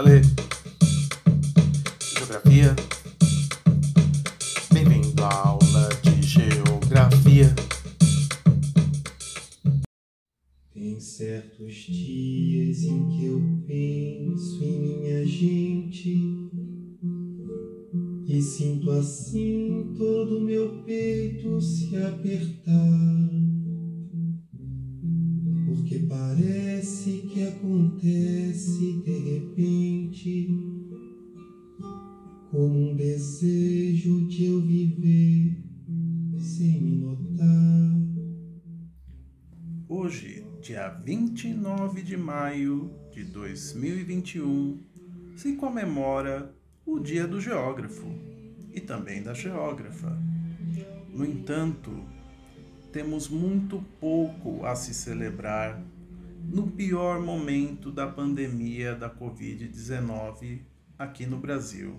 Lê. Geografia. Bem-vindo à aula de Geografia. Tem certos dias em que eu penso 29 de maio de 2021, se comemora o Dia do Geógrafo e também da Geógrafa. No entanto, temos muito pouco a se celebrar no pior momento da pandemia da Covid-19 aqui no Brasil,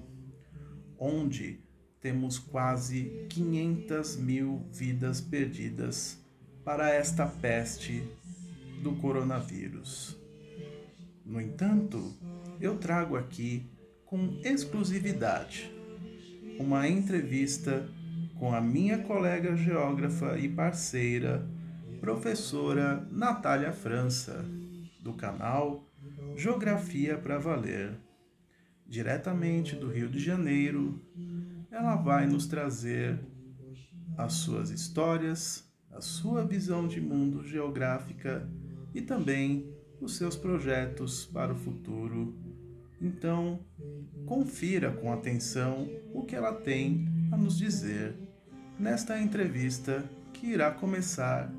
onde temos quase 500 mil vidas perdidas para esta peste do coronavírus. No entanto, eu trago aqui com exclusividade uma entrevista com a minha colega geógrafa e parceira, professora Natália França, do canal Geografia para Valer. Diretamente do Rio de Janeiro, ela vai nos trazer as suas histórias, a sua visão de mundo geográfica e também os seus projetos para o futuro. Então, confira com atenção o que ela tem a nos dizer nesta entrevista que irá começar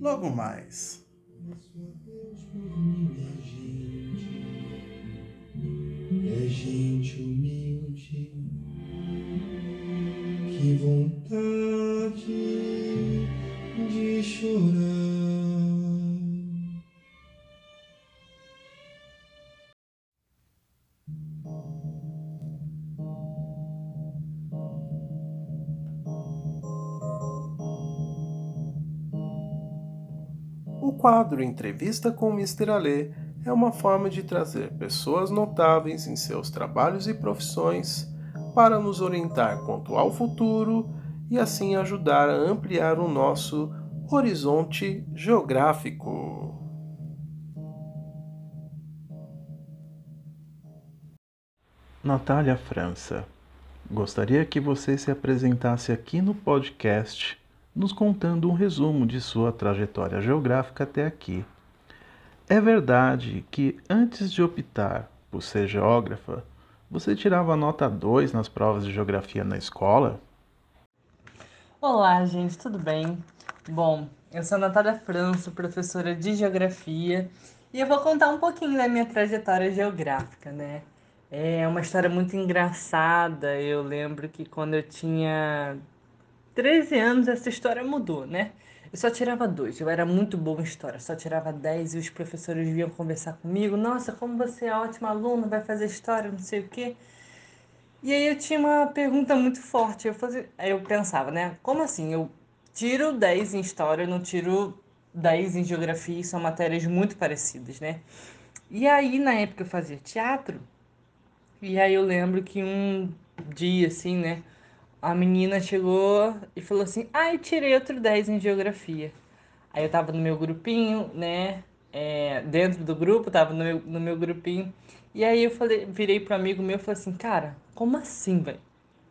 logo mais. É gente humilde, que vontade de chorar. Quadro Entrevista com Mr. Alê é uma forma de trazer pessoas notáveis em seus trabalhos e profissões para nos orientar quanto ao futuro e assim ajudar a ampliar o nosso horizonte geográfico. Natália França, gostaria que você se apresentasse aqui no podcast, nos contando um resumo de sua trajetória geográfica até aqui. É verdade que antes de optar por ser geógrafa, você tirava nota 2 nas provas de geografia na escola? Olá, gente, tudo bem? Bom, eu sou a Natália França, professora de Geografia, e eu vou contar um pouquinho da minha trajetória geográfica, né? É uma história muito engraçada. Eu lembro que quando eu tinha 13 anos, essa história mudou, né? Eu só tirava dois, eu era muito boa em história, só tirava 10 e os professores vinham conversar comigo. Nossa, como você é ótima aluna, vai fazer história, não sei o quê. E aí eu tinha uma pergunta muito forte. Eu, fazia, eu pensava, né? Como assim? Eu tiro 10 em história, eu não tiro 10 em geografia, e são matérias muito parecidas, né? E aí, na época, eu fazia teatro. E aí eu lembro que um dia, assim, né? A menina chegou e falou assim: Ai, ah, tirei outro 10 em geografia. Aí eu tava no meu grupinho, né? É, dentro do grupo, tava no meu, no meu grupinho. E aí eu falei, virei pro amigo meu e falei assim, cara, como assim, velho?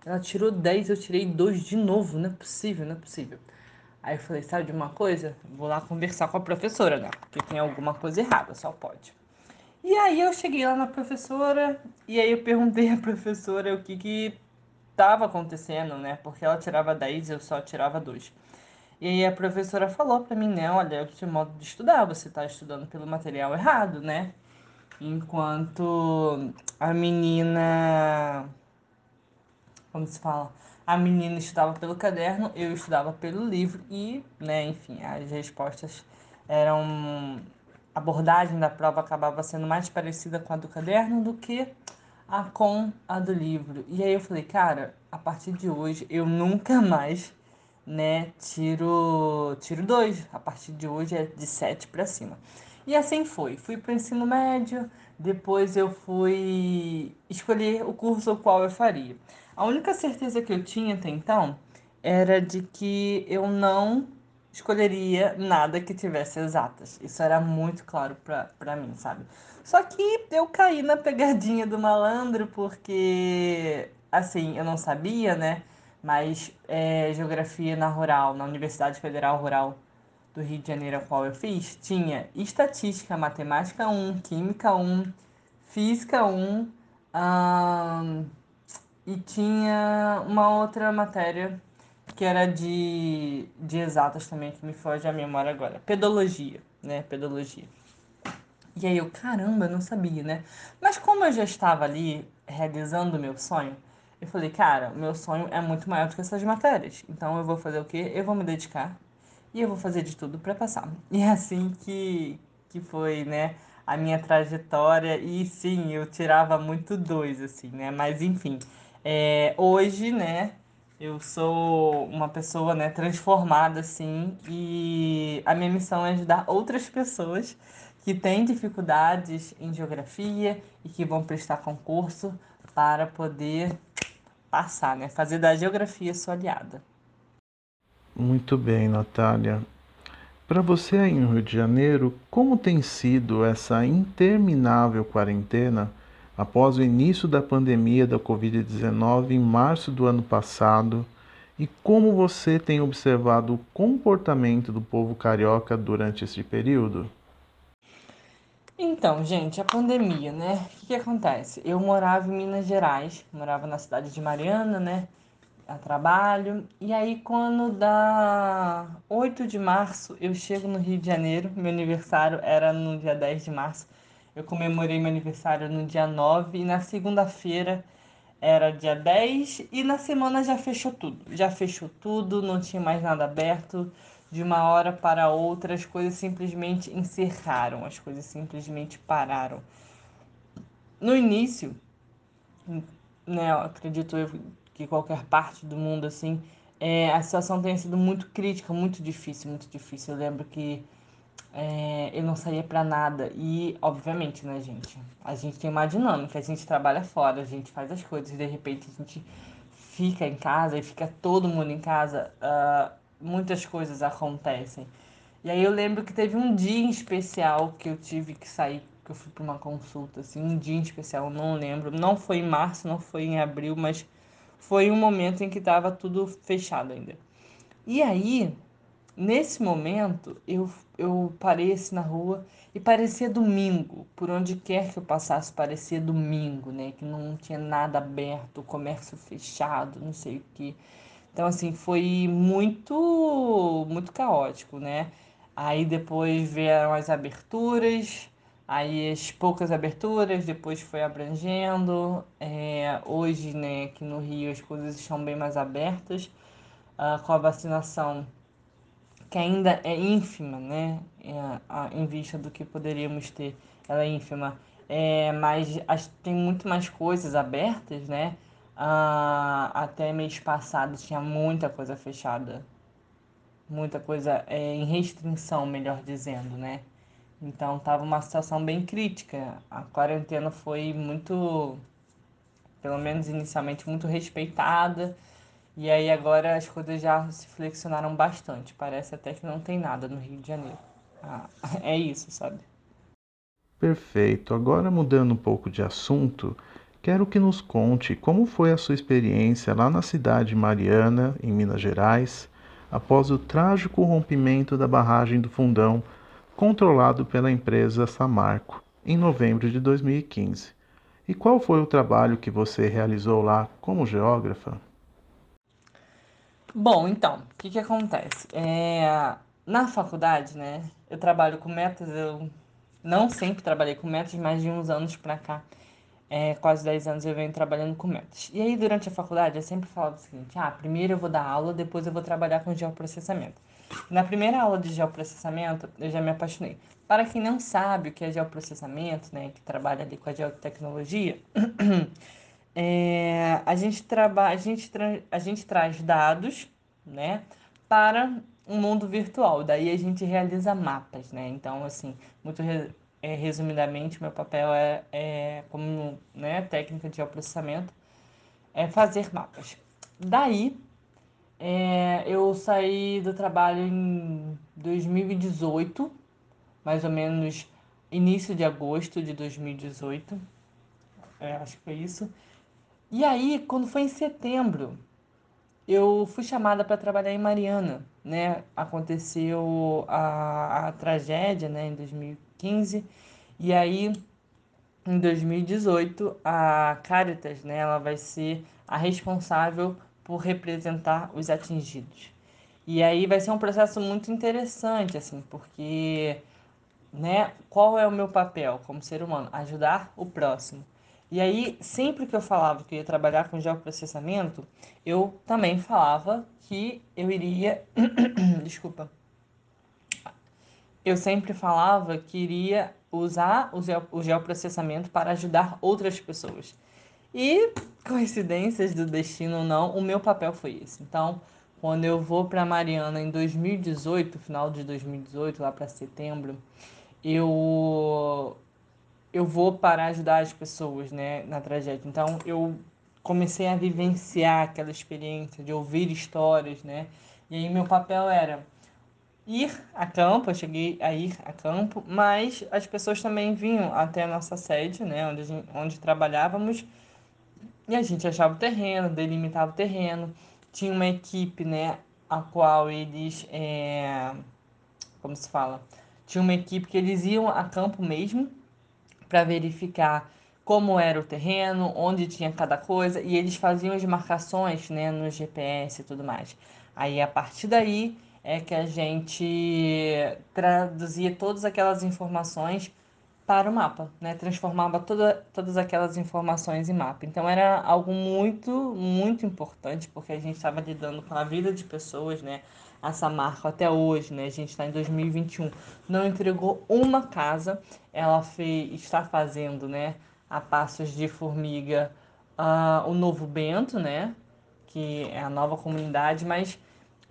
Ela tirou 10, eu tirei 2 de novo, não é possível, não é possível. Aí eu falei, sabe de uma coisa? Vou lá conversar com a professora, né? Porque tem alguma coisa errada, só pode. E aí eu cheguei lá na professora e aí eu perguntei à professora o que que estava acontecendo, né? Porque ela tirava 10 e eu só tirava 2. E aí a professora falou para mim, né? Olha, seu modo de estudar, você está estudando pelo material errado, né? Enquanto a menina. Como se fala? A menina estudava pelo caderno, eu estudava pelo livro e, né, enfim, as respostas eram. A abordagem da prova acabava sendo mais parecida com a do caderno do que a com a do livro. E aí eu falei, cara, a partir de hoje eu nunca mais, né, tiro tiro dois. A partir de hoje é de sete para cima. E assim foi. Fui para o ensino médio, depois eu fui escolher o curso o qual eu faria. A única certeza que eu tinha até então era de que eu não escolheria nada que tivesse exatas. Isso era muito claro para mim, sabe? Só que eu caí na pegadinha do malandro porque, assim, eu não sabia, né? Mas é, geografia na rural, na Universidade Federal Rural do Rio de Janeiro, a qual eu fiz, tinha estatística, matemática 1, química 1, física 1 hum, e tinha uma outra matéria que era de, de exatas também, que me foge a memória agora. Pedologia, né? Pedologia. E aí eu, caramba, não sabia, né? Mas como eu já estava ali realizando o meu sonho, eu falei, cara, o meu sonho é muito maior do que essas matérias. Então eu vou fazer o quê? Eu vou me dedicar e eu vou fazer de tudo para passar. E é assim que, que foi, né, a minha trajetória. E sim, eu tirava muito dois, assim, né? Mas enfim, é, hoje, né, eu sou uma pessoa, né, transformada, assim, e a minha missão é ajudar outras pessoas que têm dificuldades em geografia e que vão prestar concurso para poder passar, né, fazer da geografia sua aliada. Muito bem, Natália. Para você aí no Rio de Janeiro, como tem sido essa interminável quarentena? após o início da pandemia da Covid-19 em março do ano passado e como você tem observado o comportamento do povo carioca durante esse período? Então, gente, a pandemia, né? O que, que acontece? Eu morava em Minas Gerais, morava na cidade de Mariana, né? A trabalho. E aí, quando dá 8 de março, eu chego no Rio de Janeiro. Meu aniversário era no dia 10 de março. Eu comemorei meu aniversário no dia 9 e na segunda-feira era dia 10 e na semana já fechou tudo. Já fechou tudo, não tinha mais nada aberto. De uma hora para outra, as coisas simplesmente encerraram, as coisas simplesmente pararam. No início, né, eu acredito eu que qualquer parte do mundo assim, é, a situação tenha sido muito crítica, muito difícil, muito difícil. Eu lembro que é, eu não saía para nada. E, obviamente, né, gente? A gente tem uma dinâmica, a gente trabalha fora, a gente faz as coisas, de repente a gente fica em casa e fica todo mundo em casa, uh, muitas coisas acontecem. E aí eu lembro que teve um dia em especial que eu tive que sair, que eu fui para uma consulta, assim, um dia em especial, não lembro. Não foi em março, não foi em abril, mas foi um momento em que estava tudo fechado ainda. E aí, nesse momento, eu eu parei assim na rua e parecia domingo. Por onde quer que eu passasse, parecia domingo, né? Que não tinha nada aberto, comércio fechado, não sei o que. Então, assim, foi muito, muito caótico, né? Aí depois vieram as aberturas, aí as poucas aberturas, depois foi abrangendo. É, hoje, né, aqui no Rio as coisas estão bem mais abertas. Uh, com a vacinação que ainda é ínfima, né? É, em vista do que poderíamos ter, ela é ínfima. É, mas tem muito mais coisas abertas, né? Ah, até mês passado tinha muita coisa fechada, muita coisa é, em restrição, melhor dizendo, né? Então tava uma situação bem crítica. A quarentena foi muito, pelo menos inicialmente, muito respeitada e aí agora as coisas já se flexionaram bastante. Parece até que não tem nada no Rio de Janeiro. Ah, é isso, sabe? Perfeito. Agora mudando um pouco de assunto, quero que nos conte como foi a sua experiência lá na cidade de Mariana, em Minas Gerais, após o trágico rompimento da barragem do Fundão, controlado pela empresa Samarco, em novembro de 2015. E qual foi o trabalho que você realizou lá como geógrafa? Bom, então, o que que acontece? É, na faculdade, né, eu trabalho com metas, eu não sempre trabalhei com metas, mas de uns anos pra cá, é, quase 10 anos eu venho trabalhando com metas. E aí, durante a faculdade, eu sempre falava o seguinte, ah, primeiro eu vou dar aula, depois eu vou trabalhar com geoprocessamento. Na primeira aula de geoprocessamento, eu já me apaixonei. Para quem não sabe o que é geoprocessamento, né, que trabalha ali com a geotecnologia, É, a, gente traba, a, gente a gente traz dados né, para um mundo virtual. Daí a gente realiza mapas, né? Então, assim, muito é, resumidamente, meu papel é, é como né, técnica de geoprocessamento, é fazer mapas. Daí, é, eu saí do trabalho em 2018, mais ou menos início de agosto de 2018. É, acho que foi isso. E aí, quando foi em setembro, eu fui chamada para trabalhar em Mariana, né? Aconteceu a, a tragédia, né, em 2015. E aí, em 2018, a Caritas, né, ela vai ser a responsável por representar os atingidos. E aí vai ser um processo muito interessante, assim, porque, né, qual é o meu papel como ser humano? Ajudar o próximo. E aí, sempre que eu falava que eu ia trabalhar com geoprocessamento, eu também falava que eu iria. Desculpa. Eu sempre falava que iria usar o, geo... o geoprocessamento para ajudar outras pessoas. E, coincidências do destino ou não, o meu papel foi esse. Então, quando eu vou para Mariana em 2018, final de 2018, lá para setembro, eu eu vou para ajudar as pessoas, né, na tragédia. Então, eu comecei a vivenciar aquela experiência de ouvir histórias, né? E aí meu papel era ir a campo, eu cheguei a ir a campo, mas as pessoas também vinham até a nossa sede, né, onde, gente, onde trabalhávamos, e a gente achava o terreno, delimitava o terreno. Tinha uma equipe, né, a qual eles, é... como se fala? Tinha uma equipe que eles iam a campo mesmo, para verificar como era o terreno, onde tinha cada coisa, e eles faziam as marcações né, no GPS e tudo mais. Aí a partir daí é que a gente traduzia todas aquelas informações para o mapa, né? Transformava toda, todas aquelas informações em mapa. Então era algo muito, muito importante, porque a gente estava lidando com a vida de pessoas, né? a Samarco até hoje, né? A gente está em 2021, não entregou uma casa. Ela fez, está fazendo, né? A passos de formiga, uh, o Novo Bento, né? Que é a nova comunidade, mas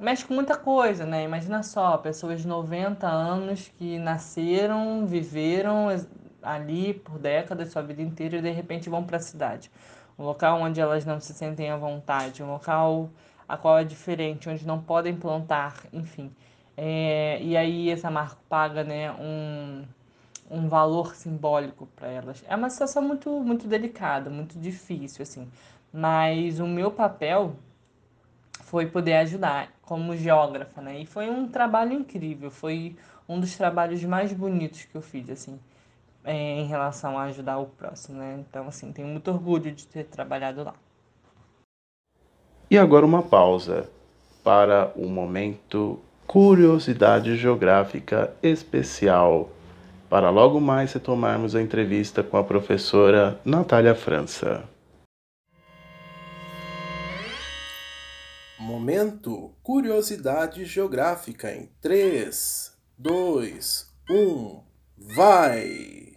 mexe com muita coisa, né? Imagina só, pessoas de 90 anos que nasceram, viveram ali por décadas, sua vida inteira, e de repente vão para a cidade. Um local onde elas não se sentem à vontade, um local a qual é diferente, onde não podem plantar, enfim. É, e aí essa marca paga né, um, um valor simbólico para elas. É uma situação muito, muito delicada, muito difícil, assim. Mas o meu papel foi poder ajudar como geógrafa, né? E foi um trabalho incrível, foi um dos trabalhos mais bonitos que eu fiz, assim, é, em relação a ajudar o próximo, né? Então, assim, tenho muito orgulho de ter trabalhado lá. E agora uma pausa para o momento Curiosidade Geográfica Especial, para logo mais retomarmos a entrevista com a professora Natália França. Momento Curiosidade Geográfica em 3, 2, 1, vai!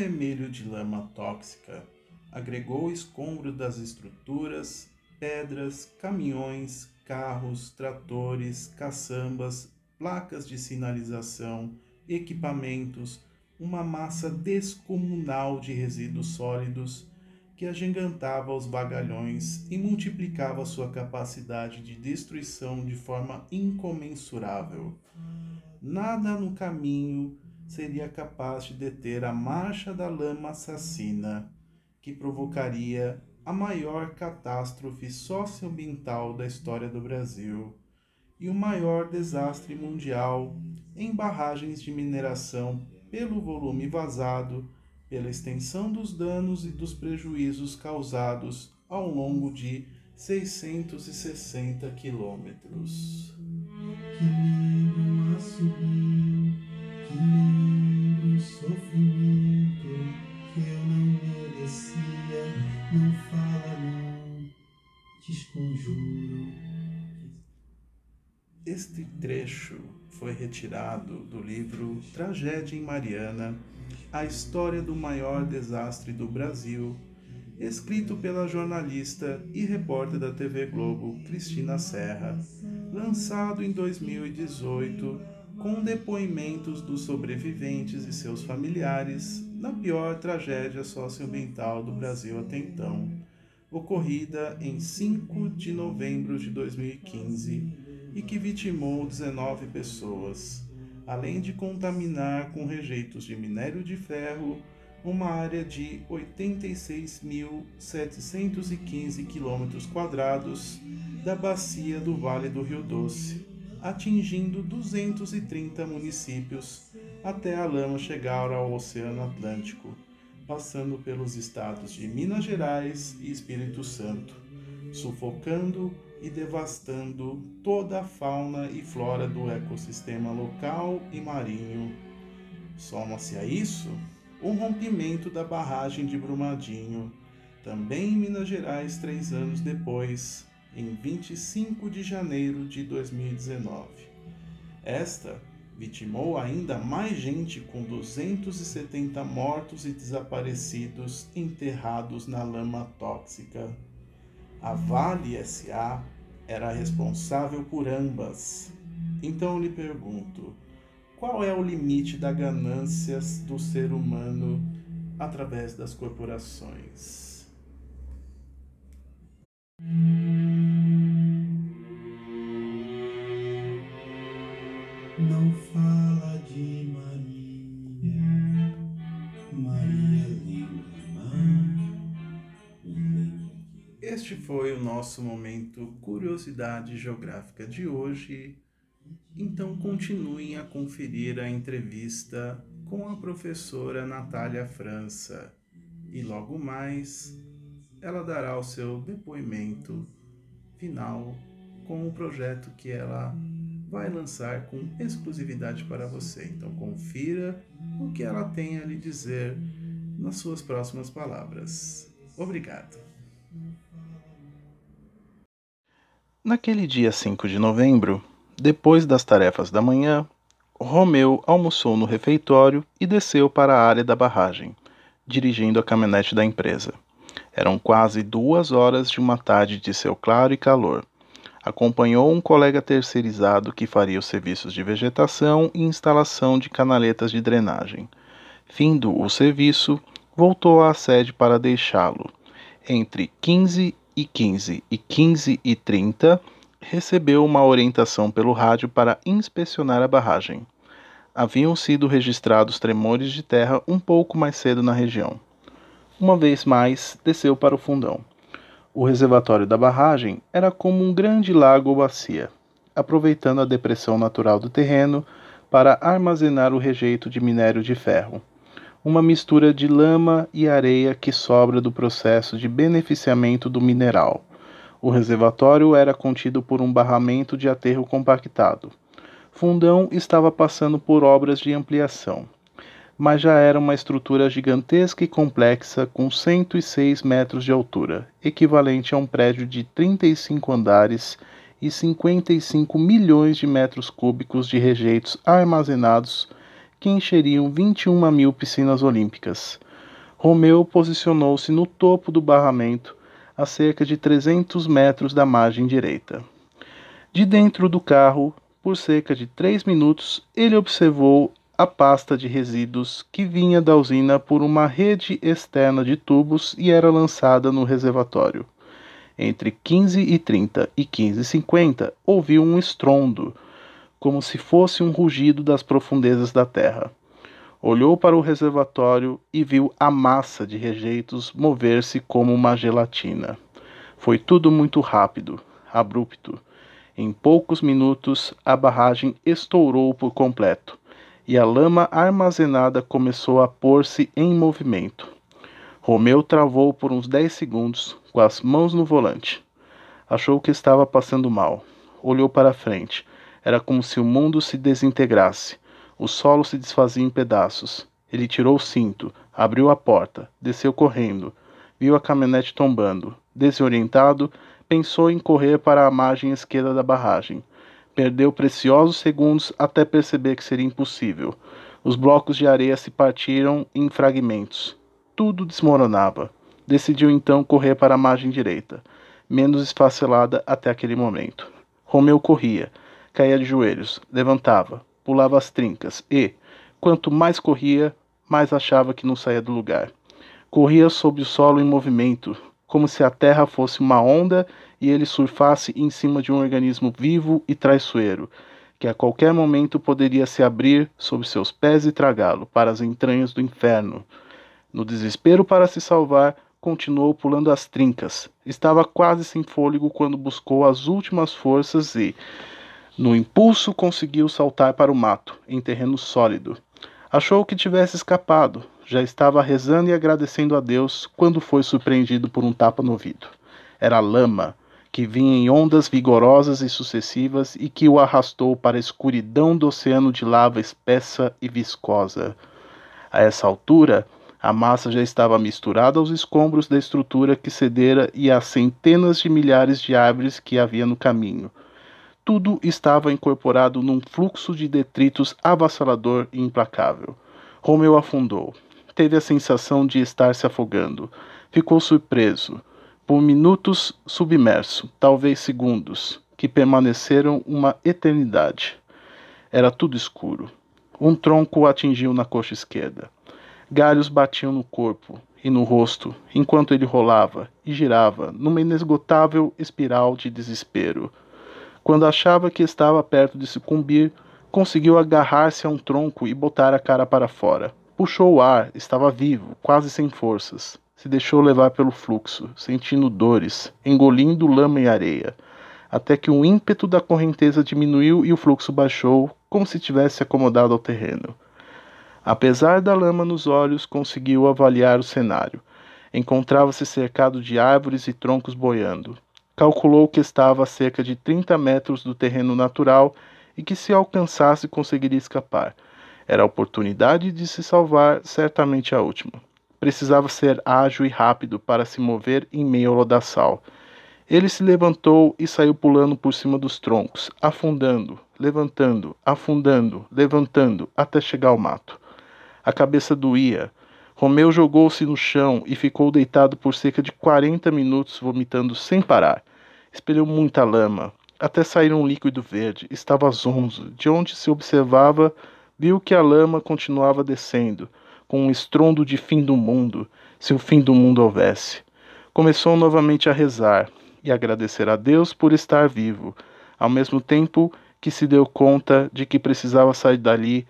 Vermelho de lama tóxica agregou o escombro das estruturas, pedras, caminhões, carros, tratores, caçambas, placas de sinalização, equipamentos, uma massa descomunal de resíduos sólidos que agigantava os bagalhões e multiplicava sua capacidade de destruição de forma incomensurável. Nada no caminho seria capaz de deter a marcha da lama assassina, que provocaria a maior catástrofe socioambiental da história do Brasil e o maior desastre mundial em barragens de mineração pelo volume vazado, pela extensão dos danos e dos prejuízos causados ao longo de 660 quilômetros. Este trecho foi retirado do livro Tragédia em Mariana A História do Maior Desastre do Brasil, escrito pela jornalista e repórter da TV Globo Cristina Serra, lançado em 2018 com depoimentos dos sobreviventes e seus familiares na pior tragédia socioambiental do Brasil até então, ocorrida em 5 de novembro de 2015 e que vitimou 19 pessoas, além de contaminar com rejeitos de minério de ferro uma área de 86.715 km da bacia do Vale do Rio Doce, atingindo 230 municípios até a lama chegar ao Oceano Atlântico, passando pelos estados de Minas Gerais e Espírito Santo, sufocando e devastando toda a fauna e flora do ecossistema local e marinho. Soma-se a isso o rompimento da barragem de Brumadinho, também em Minas Gerais, três anos depois, em 25 de janeiro de 2019. Esta vitimou ainda mais gente, com 270 mortos e desaparecidos enterrados na lama tóxica. A Vale SA era responsável por ambas. Então eu lhe pergunto: qual é o limite da ganância do ser humano através das corporações? Não fala foi o nosso momento Curiosidade Geográfica de hoje. Então continuem a conferir a entrevista com a professora Natália França e logo mais ela dará o seu depoimento final com o projeto que ela vai lançar com exclusividade para você. Então confira o que ela tem a lhe dizer nas suas próximas palavras. Obrigado. Naquele dia 5 de novembro, depois das tarefas da manhã, Romeu almoçou no refeitório e desceu para a área da barragem, dirigindo a caminhonete da empresa. Eram quase duas horas de uma tarde de céu claro e calor. Acompanhou um colega terceirizado que faria os serviços de vegetação e instalação de canaletas de drenagem. Findo o serviço, voltou à sede para deixá-lo. Entre 15 e 15 e 15 e 30, recebeu uma orientação pelo rádio para inspecionar a barragem. Haviam sido registrados tremores de terra um pouco mais cedo na região uma vez mais desceu para o fundão. O reservatório da barragem era como um grande lago ou bacia, aproveitando a depressão natural do terreno para armazenar o rejeito de minério de ferro, uma mistura de lama e areia que sobra do processo de beneficiamento do mineral. O reservatório era contido por um barramento de aterro compactado. Fundão estava passando por obras de ampliação mas já era uma estrutura gigantesca e complexa com 106 metros de altura, equivalente a um prédio de 35 andares e 55 milhões de metros cúbicos de rejeitos armazenados que encheriam 21 mil piscinas olímpicas. Romeu posicionou-se no topo do barramento, a cerca de 300 metros da margem direita. De dentro do carro, por cerca de três minutos, ele observou a pasta de resíduos que vinha da usina por uma rede externa de tubos e era lançada no reservatório. Entre 15 e 30 e 15 e 50 ouviu um estrondo, como se fosse um rugido das profundezas da terra. Olhou para o reservatório e viu a massa de rejeitos mover-se como uma gelatina. Foi tudo muito rápido, abrupto. Em poucos minutos, a barragem estourou por completo e a lama armazenada começou a pôr-se em movimento. Romeu travou por uns dez segundos, com as mãos no volante. Achou que estava passando mal. Olhou para frente. Era como se o mundo se desintegrasse. O solo se desfazia em pedaços. Ele tirou o cinto, abriu a porta, desceu correndo. Viu a caminhonete tombando. Desorientado, pensou em correr para a margem esquerda da barragem Perdeu preciosos segundos até perceber que seria impossível. Os blocos de areia se partiram em fragmentos. Tudo desmoronava. Decidiu então correr para a margem direita, menos esfacelada até aquele momento. Romeu corria, caía de joelhos, levantava, pulava as trincas e, quanto mais corria, mais achava que não saía do lugar. Corria sob o solo em movimento, como se a terra fosse uma onda e ele surfasse em cima de um organismo vivo e traiçoeiro, que a qualquer momento poderia se abrir sob seus pés e tragá-lo para as entranhas do inferno. No desespero para se salvar, continuou pulando as trincas. Estava quase sem fôlego quando buscou as últimas forças e, no impulso, conseguiu saltar para o mato, em terreno sólido. Achou que tivesse escapado, já estava rezando e agradecendo a Deus quando foi surpreendido por um tapa no ouvido. Era lama, que vinha em ondas vigorosas e sucessivas e que o arrastou para a escuridão do oceano de lava espessa e viscosa. A essa altura, a massa já estava misturada aos escombros da estrutura que cedera e às centenas de milhares de árvores que havia no caminho. Tudo estava incorporado num fluxo de detritos avassalador e implacável. Romeu afundou teve a sensação de estar se afogando. Ficou surpreso. Por minutos submerso, talvez segundos, que permaneceram uma eternidade. Era tudo escuro. Um tronco o atingiu na coxa esquerda. Galhos batiam no corpo e no rosto, enquanto ele rolava e girava numa inesgotável espiral de desespero. Quando achava que estava perto de sucumbir, conseguiu agarrar-se a um tronco e botar a cara para fora. Puxou o ar, estava vivo, quase sem forças. Se deixou levar pelo fluxo, sentindo dores, engolindo lama e areia, até que o ímpeto da correnteza diminuiu e o fluxo baixou, como se tivesse acomodado ao terreno. Apesar da lama nos olhos, conseguiu avaliar o cenário. Encontrava-se cercado de árvores e troncos boiando. Calculou que estava a cerca de 30 metros do terreno natural e que, se alcançasse, conseguiria escapar. Era a oportunidade de se salvar, certamente a última. Precisava ser ágil e rápido para se mover em meio ao lodaçal. Ele se levantou e saiu pulando por cima dos troncos, afundando, levantando, afundando, levantando, até chegar ao mato. A cabeça doía. Romeu jogou-se no chão e ficou deitado por cerca de 40 minutos, vomitando sem parar. Espelhou muita lama, até sair um líquido verde. Estava zonzo, de onde se observava Viu que a lama continuava descendo, com um estrondo de fim do mundo, se o fim do mundo houvesse. Começou novamente a rezar e agradecer a Deus por estar vivo, ao mesmo tempo que se deu conta de que precisava sair dali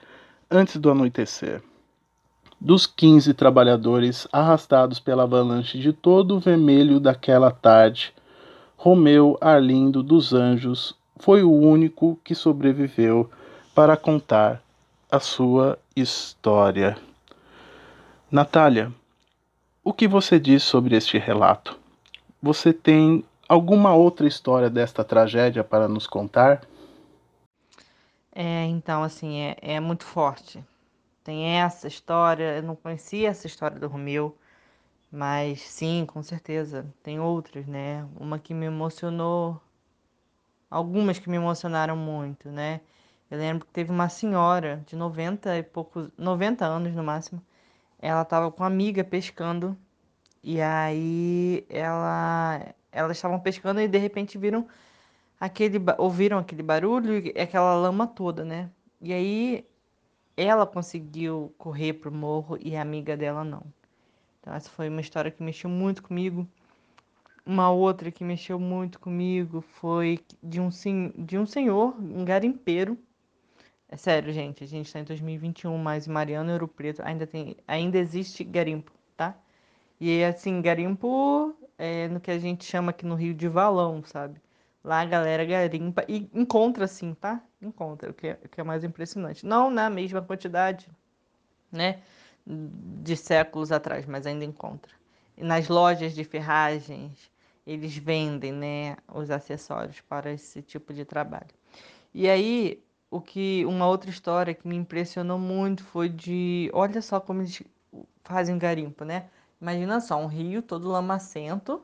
antes do anoitecer. Dos quinze trabalhadores arrastados pela avalanche de todo o vermelho daquela tarde, Romeu Arlindo dos Anjos foi o único que sobreviveu para contar a sua história. Natália, o que você diz sobre este relato? Você tem alguma outra história desta tragédia para nos contar? É, então, assim, é, é muito forte. Tem essa história, eu não conhecia essa história do Romeu, mas sim, com certeza, tem outras, né? Uma que me emocionou, algumas que me emocionaram muito, né? Eu lembro que teve uma senhora de 90 e poucos, 90 anos no máximo. Ela estava com uma amiga pescando e aí ela elas estavam pescando e de repente viram aquele ouviram aquele barulho e aquela lama toda, né? E aí ela conseguiu correr pro morro e a amiga dela não. Então essa foi uma história que mexeu muito comigo. Uma outra que mexeu muito comigo foi de um, de um senhor, um garimpeiro, é sério, gente, a gente está em 2021, mas Mariana Ouro Preto ainda, tem, ainda existe garimpo, tá? E assim, garimpo é no que a gente chama aqui no Rio de valão, sabe? Lá a galera garimpa e encontra sim, tá? Encontra, o que é, o que é mais impressionante. Não na mesma quantidade, né? De séculos atrás, mas ainda encontra. E nas lojas de ferragens, eles vendem, né? Os acessórios para esse tipo de trabalho. E aí, o que uma outra história que me impressionou muito foi de, olha só como eles fazem garimpo, né? Imagina só, um rio todo lamacento,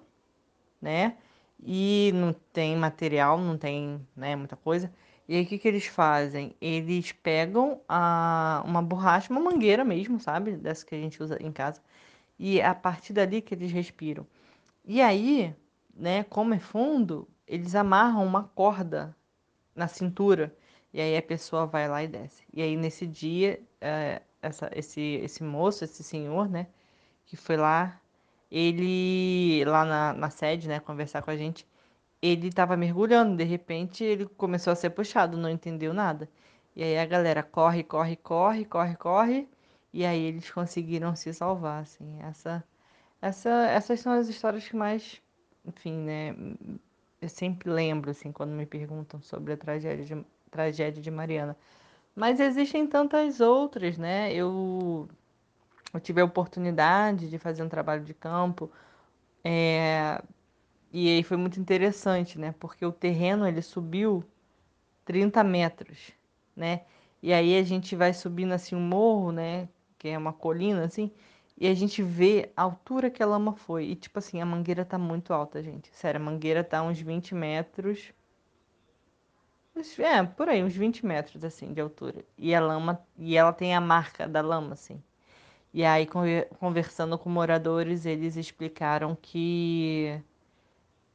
né? E não tem material, não tem, né, muita coisa. E aí o que, que eles fazem? Eles pegam a, uma borracha, uma mangueira mesmo, sabe? Dessa que a gente usa em casa. E é a partir dali que eles respiram. E aí, né, como é fundo, eles amarram uma corda na cintura. E aí a pessoa vai lá e desce. E aí nesse dia, é, essa, esse, esse moço, esse senhor, né, que foi lá, ele, lá na, na sede, né, conversar com a gente, ele tava mergulhando, de repente ele começou a ser puxado, não entendeu nada. E aí a galera corre, corre, corre, corre, corre, e aí eles conseguiram se salvar, assim. Essa, essa, essas são as histórias que mais, enfim, né, eu sempre lembro, assim, quando me perguntam sobre a tragédia de, tragédia de Mariana. Mas existem tantas outras, né? Eu, eu tive a oportunidade de fazer um trabalho de campo, é, e aí foi muito interessante, né? Porque o terreno ele subiu 30 metros, né? E aí a gente vai subindo assim um morro, né? Que é uma colina, assim, e a gente vê a altura que a lama foi. E tipo assim, a mangueira tá muito alta, gente. Sério, a mangueira tá uns 20 metros. É, por aí, uns 20 metros assim de altura. E a lama, e ela tem a marca da lama, assim. E aí, conversando com moradores, eles explicaram que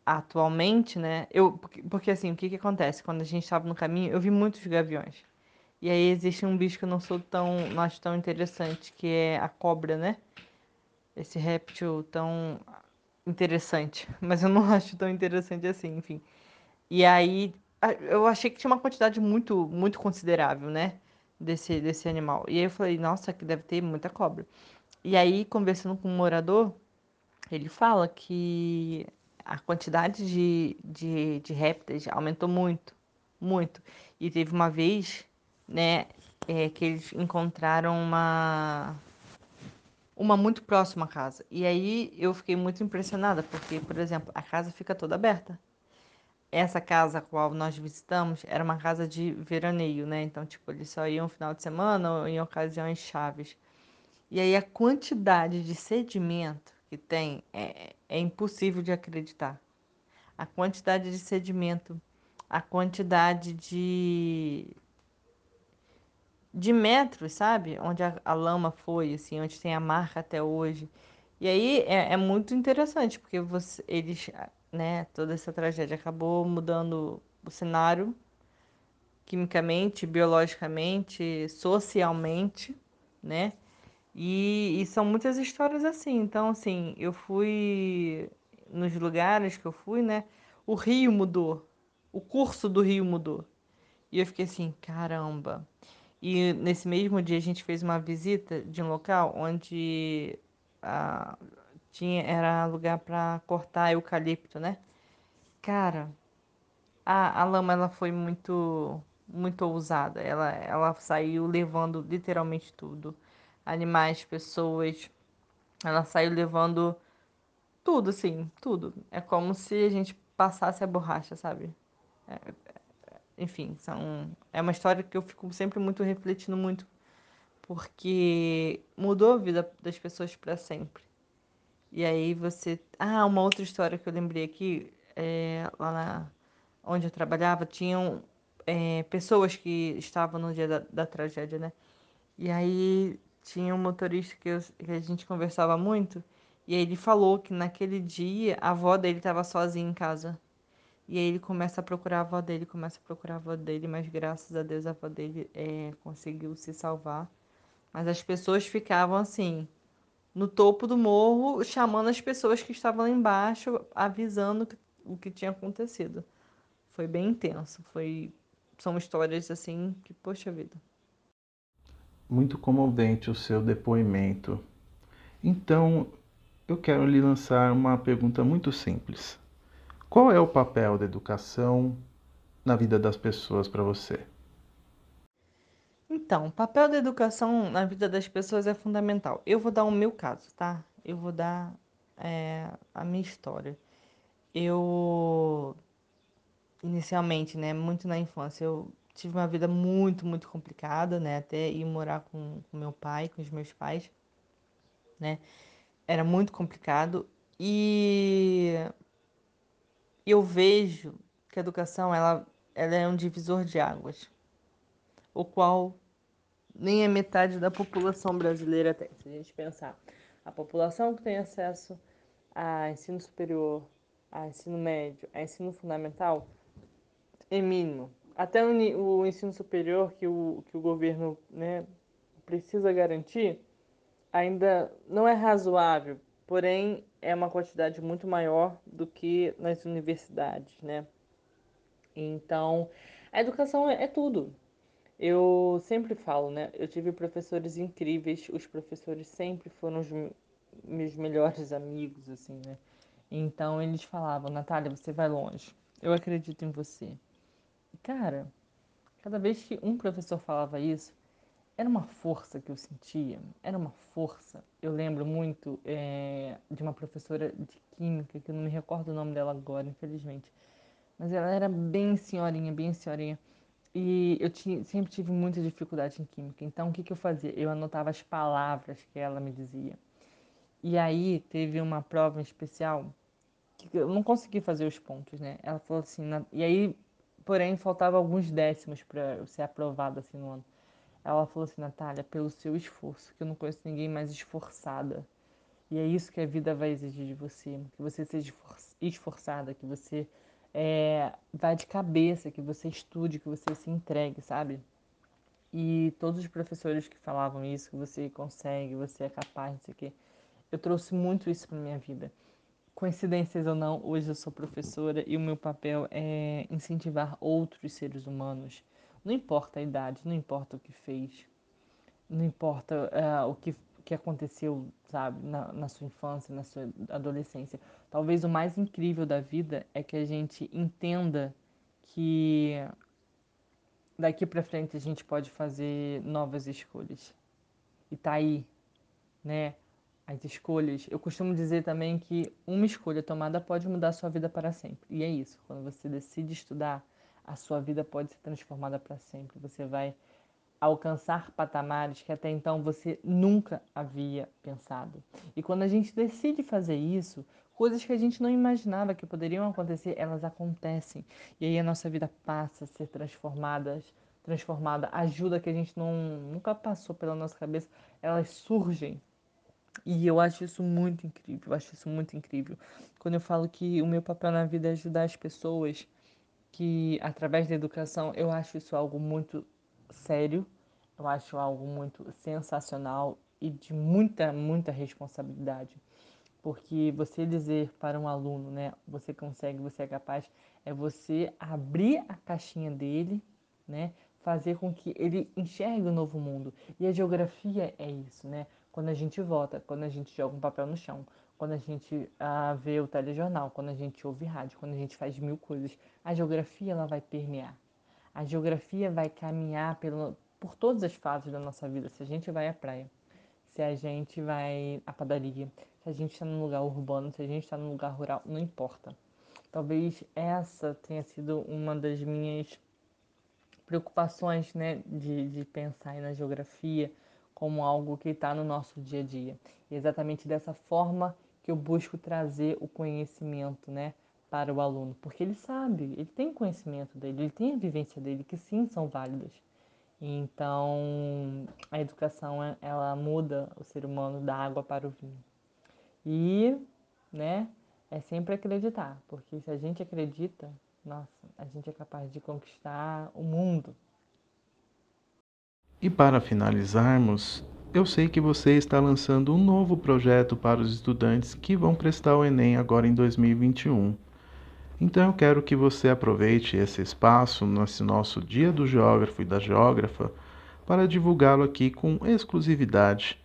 atualmente, né? Eu, porque, assim, o que que acontece? Quando a gente estava no caminho, eu vi muitos gaviões. E aí existe um bicho que eu não sou tão, não acho tão interessante, que é a cobra, né? Esse réptil tão interessante, mas eu não acho tão interessante assim, enfim. E aí eu achei que tinha uma quantidade muito, muito considerável, né? Desse, desse animal. E aí eu falei, nossa, aqui deve ter muita cobra. E aí, conversando com um morador, ele fala que a quantidade de, de, de répteis aumentou muito, muito. E teve uma vez, né, é, que eles encontraram uma uma muito próxima à casa. E aí eu fiquei muito impressionada, porque, por exemplo, a casa fica toda aberta. Essa casa a qual nós visitamos era uma casa de veraneio, né? Então, tipo, eles só iam final de semana ou em ocasiões chaves. E aí a quantidade de sedimento que tem é, é impossível de acreditar. A quantidade de sedimento, a quantidade de de metros, sabe? Onde a, a, lama foi, assim, onde tem a marca até hoje. E aí é, é muito interessante, porque você, eles, né, toda essa tragédia acabou mudando o cenário quimicamente, biologicamente, socialmente, né? E, e são muitas histórias assim. Então, assim, eu fui nos lugares que eu fui, né? O rio mudou, o curso do rio mudou. E eu fiquei assim, caramba. E nesse mesmo dia a gente fez uma visita de um local onde ah, tinha era lugar para cortar eucalipto, né? Cara, a, a lama ela foi muito muito ousada. Ela ela saiu levando literalmente tudo. Animais, pessoas. Ela saiu levando tudo, assim, tudo. É como se a gente passasse a borracha, sabe? É, enfim, são, é uma história que eu fico sempre muito refletindo muito, porque mudou a vida das pessoas para sempre. E aí você. Ah, uma outra história que eu lembrei aqui, é, lá na, onde eu trabalhava, tinham é, pessoas que estavam no dia da, da tragédia, né? E aí tinha um motorista que, eu, que a gente conversava muito, e aí ele falou que naquele dia a avó dele estava sozinha em casa. E aí ele começa a procurar a avó dele, começa a procurar a avó dele, mas graças a Deus a avó dele é, conseguiu se salvar. Mas as pessoas ficavam assim, no topo do morro, chamando as pessoas que estavam lá embaixo, avisando o que tinha acontecido. Foi bem intenso, foi são histórias assim que poxa vida. Muito comovente o seu depoimento. Então, eu quero lhe lançar uma pergunta muito simples. Qual é o papel da educação na vida das pessoas para você? Então, o papel da educação na vida das pessoas é fundamental. Eu vou dar o meu caso, tá? Eu vou dar é, a minha história. Eu, inicialmente, né, muito na infância, eu tive uma vida muito, muito complicada, né? Até ir morar com, com meu pai, com os meus pais, né? Era muito complicado. E eu vejo que a educação ela, ela é um divisor de águas, o qual nem a metade da população brasileira tem. Se a gente pensar, a população que tem acesso a ensino superior, a ensino médio, a ensino fundamental, é mínimo. Até o, ensino superior que o, que o governo né, precisa garantir, ainda não é razoável, porém é uma quantidade muito maior do que nas universidades, né? Então, a educação é, é tudo. Eu sempre falo, né? Eu tive professores incríveis, os professores sempre foram os meus melhores amigos, assim, né? Então eles falavam, Natália, você vai longe. Eu acredito em você. E, cara, cada vez que um professor falava isso, era uma força que eu sentia, era uma força. Eu lembro muito é, de uma professora de química, que eu não me recordo o nome dela agora, infelizmente. Mas ela era bem senhorinha, bem senhorinha. E eu tinha, sempre tive muita dificuldade em química. Então, o que, que eu fazia? Eu anotava as palavras que ela me dizia. E aí, teve uma prova em especial que eu não consegui fazer os pontos, né? Ela falou assim... Na... E aí, porém, faltava alguns décimos para eu ser aprovada assim no ano. Ela falou assim, Natália, pelo seu esforço, que eu não conheço ninguém mais esforçada. E é isso que a vida vai exigir de você, que você seja esforçada, que você é, vai de cabeça, que você estude, que você se entregue, sabe? E todos os professores que falavam isso, que você consegue, você é capaz, não sei o quê, eu trouxe muito isso para minha vida. Coincidências ou não, hoje eu sou professora e o meu papel é incentivar outros seres humanos. Não importa a idade, não importa o que fez, não importa uh, o que, que aconteceu, sabe, na, na sua infância, na sua adolescência. Talvez o mais incrível da vida é que a gente entenda que daqui para frente a gente pode fazer novas escolhas. E tá aí, né? As escolhas. Eu costumo dizer também que uma escolha tomada pode mudar a sua vida para sempre. E é isso. Quando você decide estudar, a sua vida pode ser transformada para sempre. Você vai alcançar patamares que até então você nunca havia pensado. E quando a gente decide fazer isso, Coisas que a gente não imaginava que poderiam acontecer, elas acontecem. E aí a nossa vida passa a ser transformada, transformada. Ajuda que a gente não, nunca passou pela nossa cabeça, elas surgem. E eu acho isso muito incrível, eu acho isso muito incrível. Quando eu falo que o meu papel na vida é ajudar as pessoas, que através da educação, eu acho isso algo muito sério, eu acho algo muito sensacional e de muita, muita responsabilidade. Porque você dizer para um aluno, né, você consegue, você é capaz, é você abrir a caixinha dele, né, fazer com que ele enxergue o novo mundo. E a geografia é isso, né? Quando a gente vota, quando a gente joga um papel no chão, quando a gente ah, vê o telejornal, quando a gente ouve rádio, quando a gente faz mil coisas, a geografia ela vai permear. A geografia vai caminhar pelo, por todas as fases da nossa vida. Se a gente vai à praia, se a gente vai à padaria, se a gente está num lugar urbano, se a gente está num lugar rural, não importa. Talvez essa tenha sido uma das minhas preocupações, né, de, de pensar na geografia como algo que está no nosso dia a dia. E é exatamente dessa forma que eu busco trazer o conhecimento, né, para o aluno, porque ele sabe, ele tem conhecimento dele, ele tem a vivência dele, que sim são válidas. Então, a educação ela muda o ser humano da água para o vinho. E, né, é sempre acreditar, porque se a gente acredita, nossa, a gente é capaz de conquistar o mundo. E para finalizarmos, eu sei que você está lançando um novo projeto para os estudantes que vão prestar o Enem agora em 2021. Então eu quero que você aproveite esse espaço nesse nosso Dia do Geógrafo e da Geógrafa para divulgá-lo aqui com exclusividade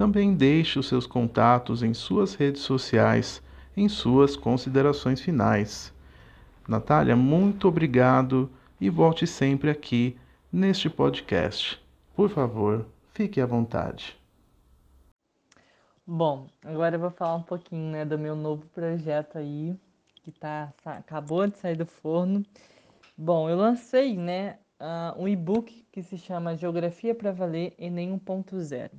também deixe os seus contatos em suas redes sociais, em suas considerações finais. Natália, muito obrigado e volte sempre aqui neste podcast. Por favor, fique à vontade. Bom, agora eu vou falar um pouquinho né, do meu novo projeto aí, que tá, acabou de sair do forno. Bom, eu lancei né, um e-book que se chama Geografia para Valer Enem 1.0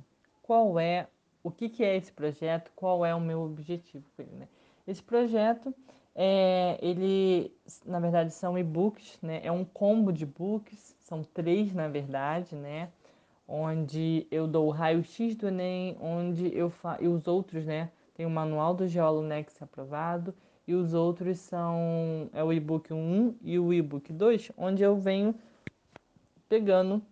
qual é, o que, que é esse projeto, qual é o meu objetivo com ele, né? Esse projeto, é, ele, na verdade, são e-books, né? É um combo de books, são três, na verdade, né? Onde eu dou o raio-x do Enem, onde eu fa... e os outros, né? Tem o manual do Geolo Next aprovado e os outros são é o e-book 1 e o e-book 2, onde eu venho pegando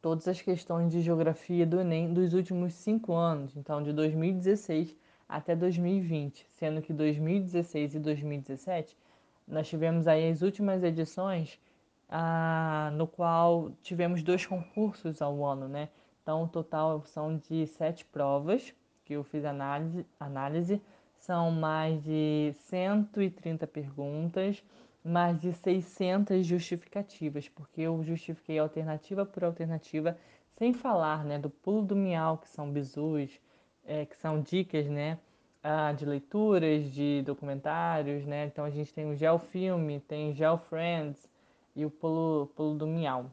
todas as questões de geografia do Enem dos últimos cinco anos, então de 2016 até 2020, sendo que 2016 e 2017 nós tivemos aí as últimas edições ah, no qual tivemos dois concursos ao ano, né? Então, o total são de sete provas que eu fiz análise, análise são mais de 130 perguntas, mais de 600 justificativas, porque eu justifiquei alternativa por alternativa, sem falar né, do pulo do miau, que são bisus, é, que são dicas né, ah, de leituras, de documentários. Né? Então a gente tem o Geofilme, tem o Geofriends e o pulo, pulo do miau.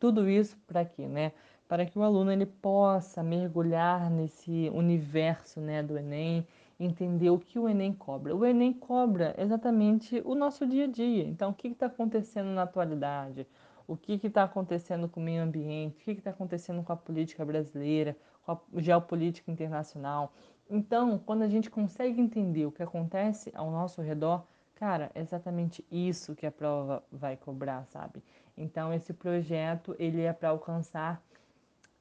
Tudo isso para quê? Né? Para que o aluno ele possa mergulhar nesse universo né, do Enem, entender o que o Enem cobra. O Enem cobra exatamente o nosso dia a dia. Então, o que está acontecendo na atualidade? O que está acontecendo com o meio ambiente? O que está acontecendo com a política brasileira, com a geopolítica internacional? Então, quando a gente consegue entender o que acontece ao nosso redor, cara, é exatamente isso que a prova vai cobrar, sabe? Então, esse projeto ele é para alcançar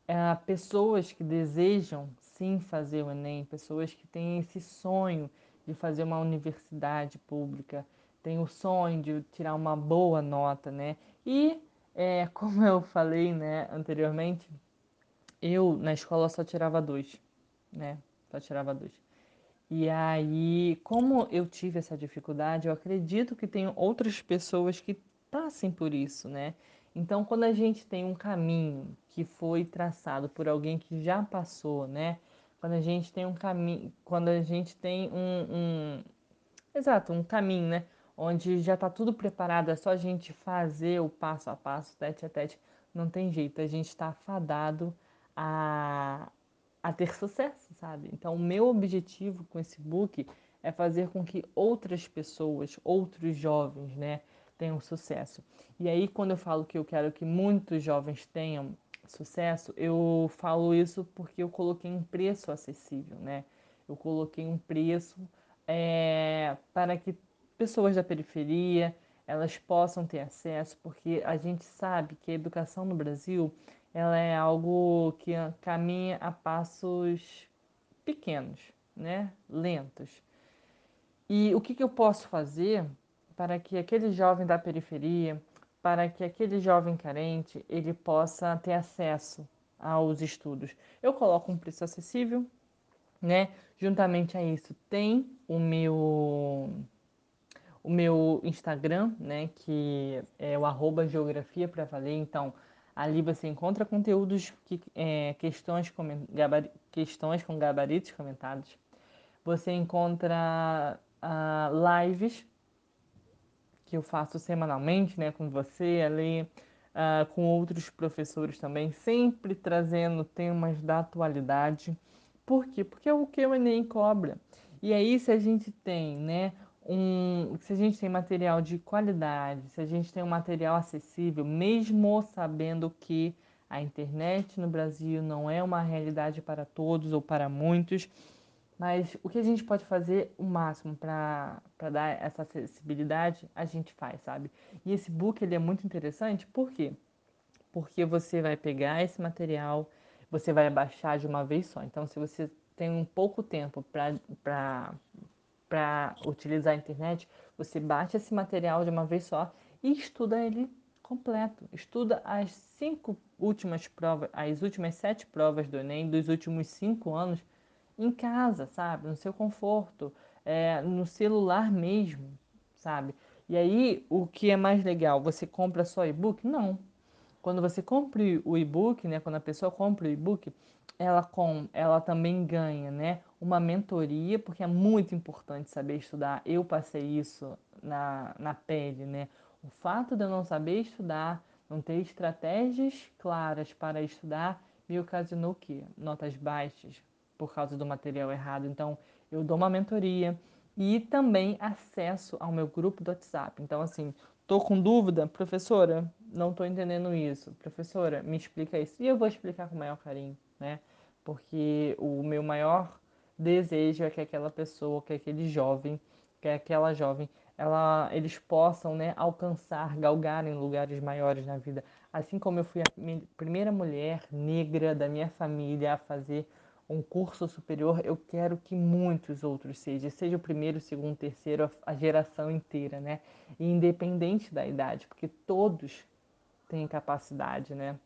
é, pessoas que desejam sim fazer o Enem, pessoas que têm esse sonho de fazer uma universidade pública, têm o sonho de tirar uma boa nota, né? E, é, como eu falei né, anteriormente, eu na escola só tirava dois, né? Só tirava dois. E aí, como eu tive essa dificuldade, eu acredito que tem outras pessoas que passem por isso, né? Então, quando a gente tem um caminho que foi traçado por alguém que já passou, né? Quando a gente tem um caminho, quando a gente tem um, um, exato, um caminho, né? Onde já está tudo preparado, é só a gente fazer o passo a passo, tete a tete, não tem jeito, a gente está fadado a, a ter sucesso, sabe? Então, o meu objetivo com esse book é fazer com que outras pessoas, outros jovens, né, tenham sucesso. E aí, quando eu falo que eu quero que muitos jovens tenham sucesso, eu falo isso porque eu coloquei um preço acessível, né? Eu coloquei um preço é, para que pessoas da periferia elas possam ter acesso, porque a gente sabe que a educação no Brasil ela é algo que caminha a passos pequenos, né? Lentos. E o que, que eu posso fazer para que aquele jovem da periferia, para que aquele jovem carente ele possa ter acesso aos estudos. Eu coloco um preço acessível, né? Juntamente a isso tem o meu o meu Instagram, né, que é o arroba geografia para valer. Então, ali você encontra conteúdos que é, questões, com, gabari, questões com gabaritos comentados. Você encontra uh, lives eu faço semanalmente, né, com você ali, uh, com outros professores também, sempre trazendo temas da atualidade. Por quê? Porque é o que o Enem cobra. E aí, se a gente tem, né, um, se a gente tem material de qualidade, se a gente tem um material acessível, mesmo sabendo que a internet no Brasil não é uma realidade para todos ou para muitos, mas o que a gente pode fazer o máximo para dar essa acessibilidade, a gente faz, sabe? E esse book ele é muito interessante, por quê? Porque você vai pegar esse material, você vai baixar de uma vez só. Então, se você tem um pouco tempo para utilizar a internet, você baixa esse material de uma vez só e estuda ele completo. Estuda as cinco últimas provas, as últimas sete provas do Enem dos últimos cinco anos em casa, sabe? No seu conforto, é, no celular mesmo, sabe? E aí, o que é mais legal? Você compra só e-book? Não. Quando você compra o e-book, né? Quando a pessoa compra o e-book, ela, com, ela também ganha, né? Uma mentoria, porque é muito importante saber estudar. Eu passei isso na, na pele, né? O fato de eu não saber estudar, não ter estratégias claras para estudar, me ocasionou o quê? Notas baixas, por causa do material errado. Então, eu dou uma mentoria, e também acesso ao meu grupo do WhatsApp. Então, assim, tô com dúvida, professora, não tô entendendo isso. Professora, me explica isso. E eu vou explicar com o maior carinho, né? Porque o meu maior desejo é que aquela pessoa, que aquele jovem, que aquela jovem, ela, eles possam né, alcançar, galgar em lugares maiores na vida. Assim como eu fui a primeira mulher negra da minha família a fazer um curso superior, eu quero que muitos outros sejam, seja o primeiro, o segundo, o terceiro, a geração inteira, né? E independente da idade, porque todos têm capacidade, né?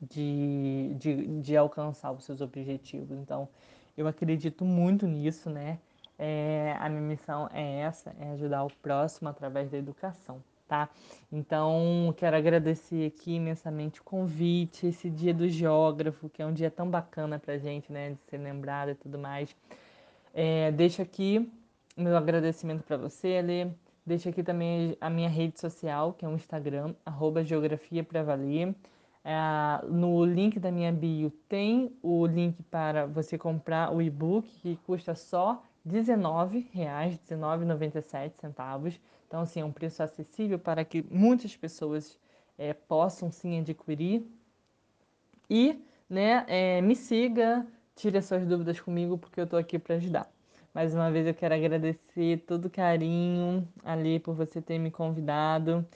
De, de, de alcançar os seus objetivos. Então, eu acredito muito nisso, né? É, a minha missão é essa, é ajudar o próximo através da educação, tá? Então, quero agradecer aqui imensamente o convite, esse dia do geógrafo, que é um dia tão bacana pra gente, né? De ser lembrado e tudo mais. É, deixo aqui meu agradecimento para você, Alê. Deixo aqui também a minha rede social, que é o Instagram, arroba Geografia Valer. É, no link da minha bio tem o link para você comprar o e-book, que custa só R$19,00, R$19,97. Então, assim, é um preço acessível para que muitas pessoas é, possam sim adquirir. E, né, é, me siga, tire as suas dúvidas comigo, porque eu estou aqui para ajudar. Mais uma vez eu quero agradecer todo o carinho ali por você ter me convidado.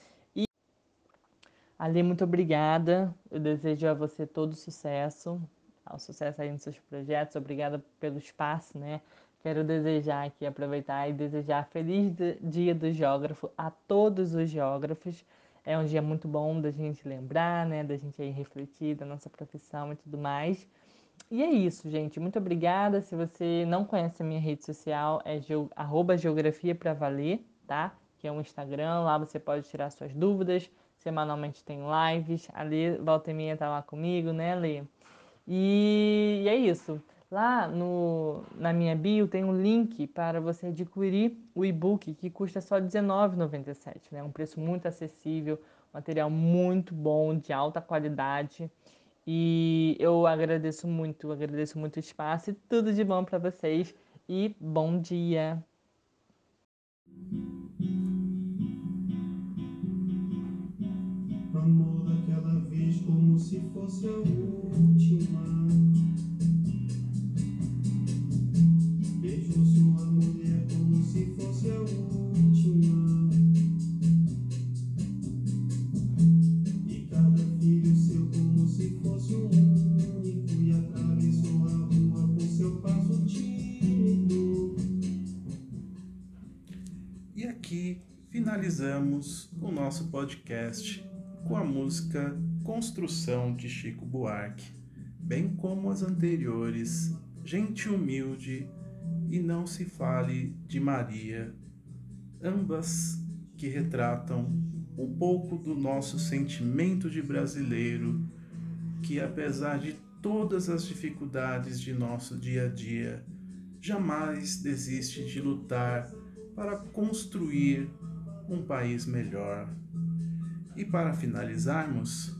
Ali, muito obrigada. Eu desejo a você todo sucesso, ao sucesso aí nos seus projetos. Obrigada pelo espaço, né? Quero desejar aqui, aproveitar e desejar feliz dia do geógrafo a todos os geógrafos. É um dia muito bom da gente lembrar, né? Da gente aí refletir da nossa profissão e tudo mais. E é isso, gente. Muito obrigada. Se você não conhece a minha rede social, é arroba geografia valer, tá? Que é um Instagram. Lá você pode tirar suas dúvidas Semanalmente tem lives. A Lê, volta e meia, tá lá comigo, né, Lê? E, e é isso. Lá no, na minha bio tem um link para você adquirir o e-book que custa só R$19,97, né? Um preço muito acessível, material muito bom, de alta qualidade. E eu agradeço muito, agradeço muito o espaço e tudo de bom para vocês. E bom dia! Amor daquela vez como se fosse a última. Podcast com a música Construção de Chico Buarque, bem como as anteriores Gente Humilde e Não Se Fale de Maria, ambas que retratam um pouco do nosso sentimento de brasileiro, que apesar de todas as dificuldades de nosso dia a dia, jamais desiste de lutar para construir um país melhor. E para finalizarmos,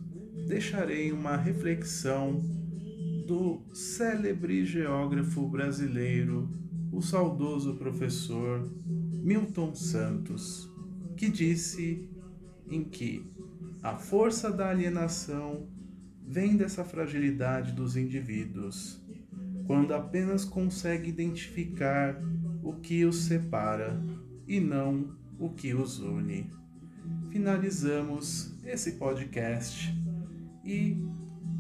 deixarei uma reflexão do célebre geógrafo brasileiro, o saudoso professor Milton Santos, que disse em que a força da alienação vem dessa fragilidade dos indivíduos, quando apenas consegue identificar o que os separa e não o que os une finalizamos esse podcast e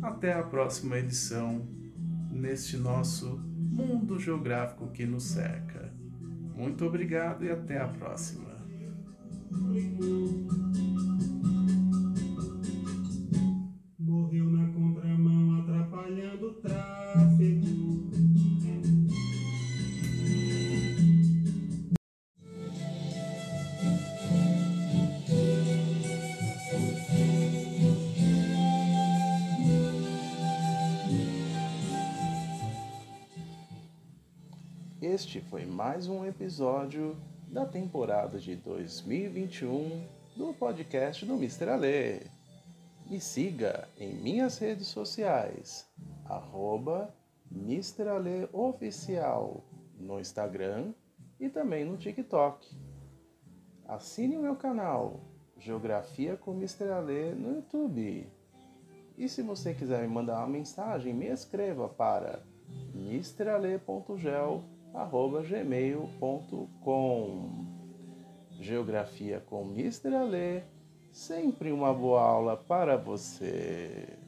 até a próxima edição neste nosso mundo geográfico que nos cerca. Muito obrigado e até a próxima. Mais um episódio da temporada de 2021 do podcast do Mr. Alê. Me siga em minhas redes sociais, arroba Mr. Ale Oficial no Instagram e também no TikTok. Assine o meu canal Geografia com Mr. Ale no YouTube. E se você quiser me mandar uma mensagem, me escreva para mrale.gel@gmail.com. Geografia com Mr. Ale, sempre uma boa aula para você.